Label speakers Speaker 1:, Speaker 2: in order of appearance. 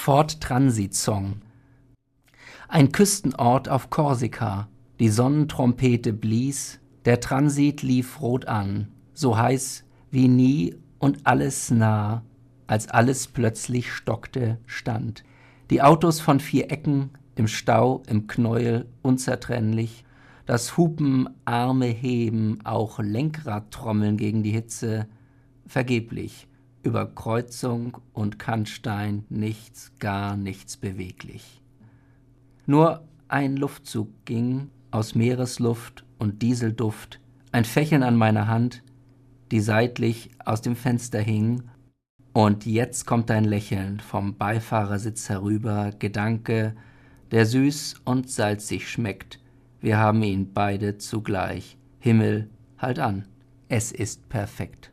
Speaker 1: Ford Transit Song. Ein Küstenort auf Korsika, die Sonnentrompete blies, der Transit lief rot an, so heiß wie nie und alles nah, als alles plötzlich stockte, stand. Die Autos von vier Ecken, im Stau, im Knäuel, unzertrennlich, das Hupen, Arme heben, auch Lenkradtrommeln gegen die Hitze, vergeblich, über Kreuzung und Kannstein nichts, gar nichts beweglich. Nur ein Luftzug ging aus Meeresluft und Dieselduft, ein Fächeln an meiner Hand, die seitlich aus dem Fenster hing, und jetzt kommt dein Lächeln vom Beifahrersitz herüber, Gedanke, der süß und salzig schmeckt, wir haben ihn beide zugleich. Himmel, halt an, es ist perfekt.